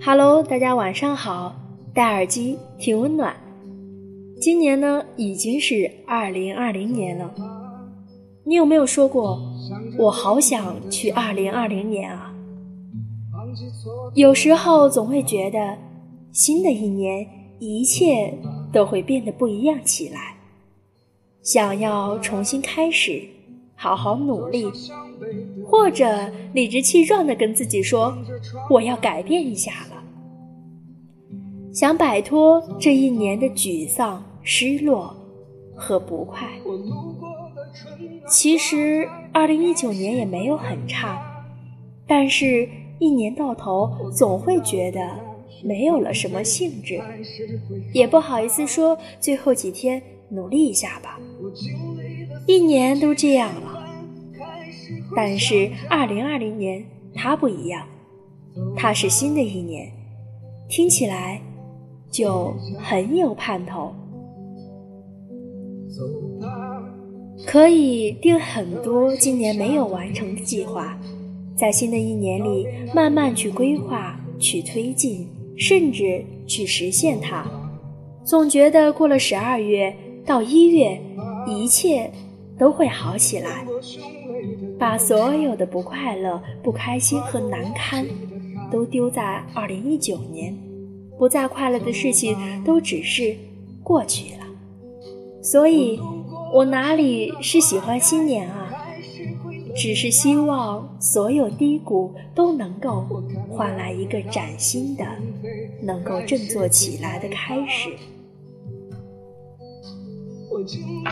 Hello，大家晚上好，戴耳机听温暖。今年呢已经是二零二零年了，你有没有说过我好想去二零二零年啊？有时候总会觉得新的一年一切都会变得不一样起来，想要重新开始，好好努力。或者理直气壮地跟自己说：“我要改变一下了，想摆脱这一年的沮丧、失落和不快。”其实，二零一九年也没有很差，但是，一年到头总会觉得没有了什么兴致，也不好意思说最后几天努力一下吧。一年都这样了。但是，二零二零年它不一样，它是新的一年，听起来就很有盼头。可以定很多今年没有完成的计划，在新的一年里慢慢去规划、去推进，甚至去实现它。总觉得过了十二月到一月，一切都会好起来。把所有的不快乐、不开心和难堪都丢在二零一九年，不再快乐的事情都只是过去了。所以，我哪里是喜欢新年啊？只是希望所有低谷都能够换来一个崭新的、能够振作起来的开始。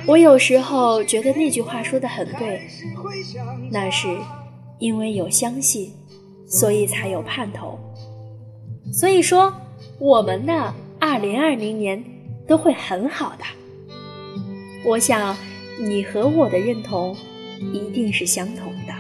我有时候觉得那句话说的很对，那是因为有相信，所以才有盼头。所以说，我们的二零二零年都会很好的。我想，你和我的认同一定是相同的。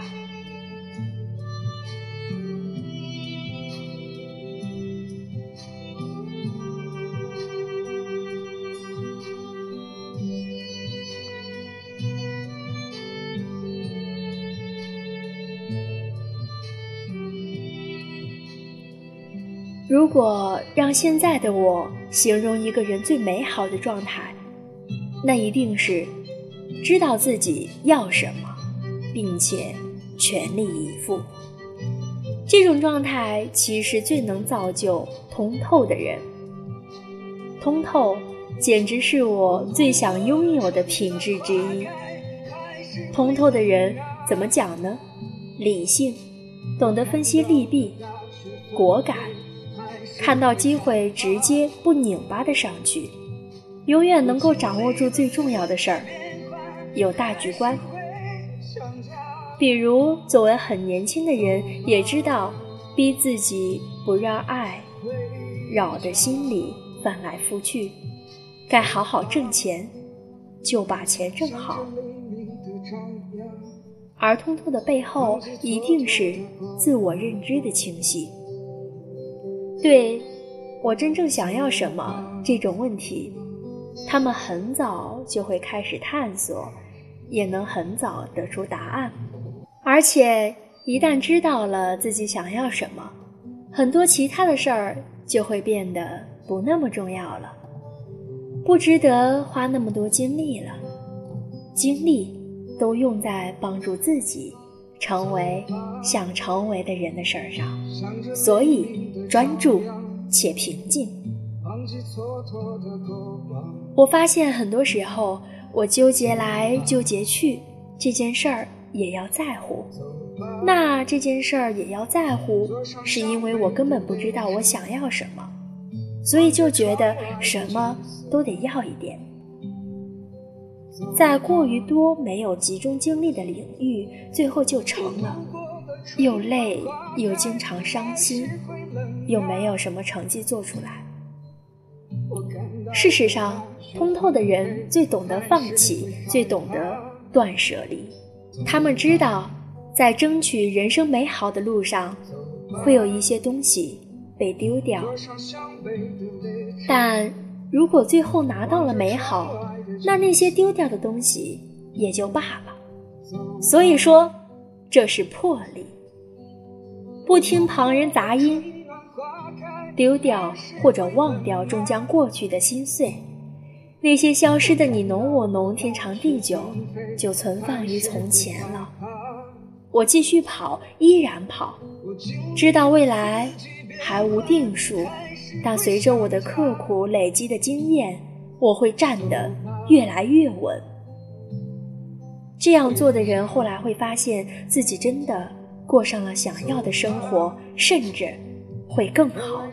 如果让现在的我形容一个人最美好的状态，那一定是知道自己要什么，并且全力以赴。这种状态其实最能造就通透的人。通透简直是我最想拥有的品质之一。通透的人怎么讲呢？理性，懂得分析利弊，果敢。看到机会，直接不拧巴的上去，永远能够掌握住最重要的事儿，有大局观。比如，作为很年轻的人，也知道逼自己不让爱扰得心里翻来覆去，该好好挣钱，就把钱挣好。而通透的背后，一定是自我认知的清晰。对我真正想要什么这种问题，他们很早就会开始探索，也能很早得出答案。而且一旦知道了自己想要什么，很多其他的事儿就会变得不那么重要了，不值得花那么多精力了。精力都用在帮助自己。成为想成为的人的事儿上，所以专注且平静。我发现很多时候，我纠结来纠结去，这件事儿也要在乎。那这件事儿也要在乎，是因为我根本不知道我想要什么，所以就觉得什么都得要一点。在过于多没有集中精力的领域，最后就成了又累又经常伤心，又没有什么成绩做出来。事实上，通透的人最懂得放弃，最懂得断舍离。他们知道，在争取人生美好的路上，会有一些东西被丢掉，但如果最后拿到了美好。那那些丢掉的东西也就罢了。所以说，这是魄力。不听旁人杂音，丢掉或者忘掉终将过去的心碎，那些消失的你侬我侬，天长地久，就存放于从前了。我继续跑，依然跑，知道未来还无定数，但随着我的刻苦累积的经验，我会站得越来越稳。这样做的人，后来会发现自己真的过上了想要的生活，甚至会更好。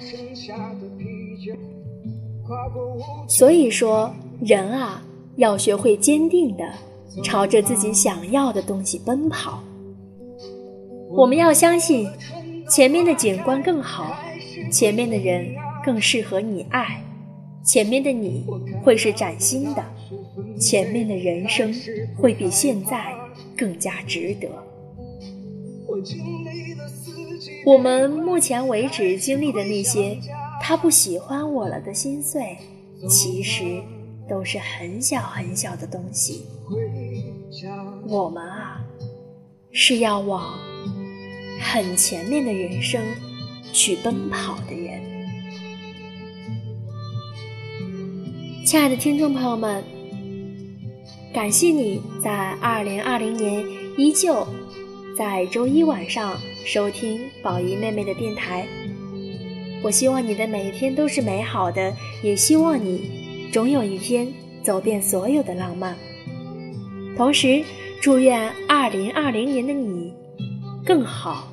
所以说，人啊，要学会坚定的朝着自己想要的东西奔跑。我们要相信，前面的景观更好，前面的人更适合你爱，前面的你会是崭新的，前面的人生会比现在更加值得。我经历的我们目前为止经历的那些，他不喜欢我了的心碎，其实都是很小很小的东西。我们啊，是要往。很前面的人生，去奔跑的人。亲爱的听众朋友们，感谢你在二零二零年依旧在周一晚上收听宝仪妹妹的电台。我希望你的每一天都是美好的，也希望你总有一天走遍所有的浪漫。同时，祝愿二零二零年的你更好。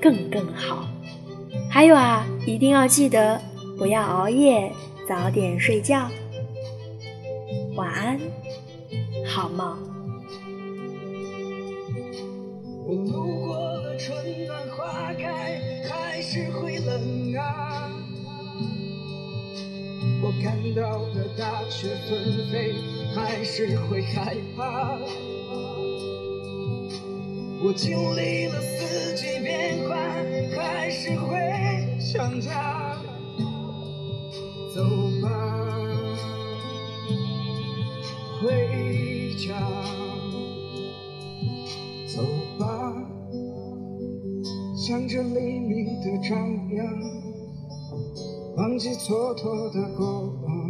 更更好，还有啊，一定要记得不要熬夜，早点睡觉。晚安，好梦。我路过春暖花开，还是会冷啊。我看到了大雪纷飞，还是会害怕。我经历了四季变换，还是会想家。走吧，回家。向着黎明的朝阳，忘记蹉跎的过往。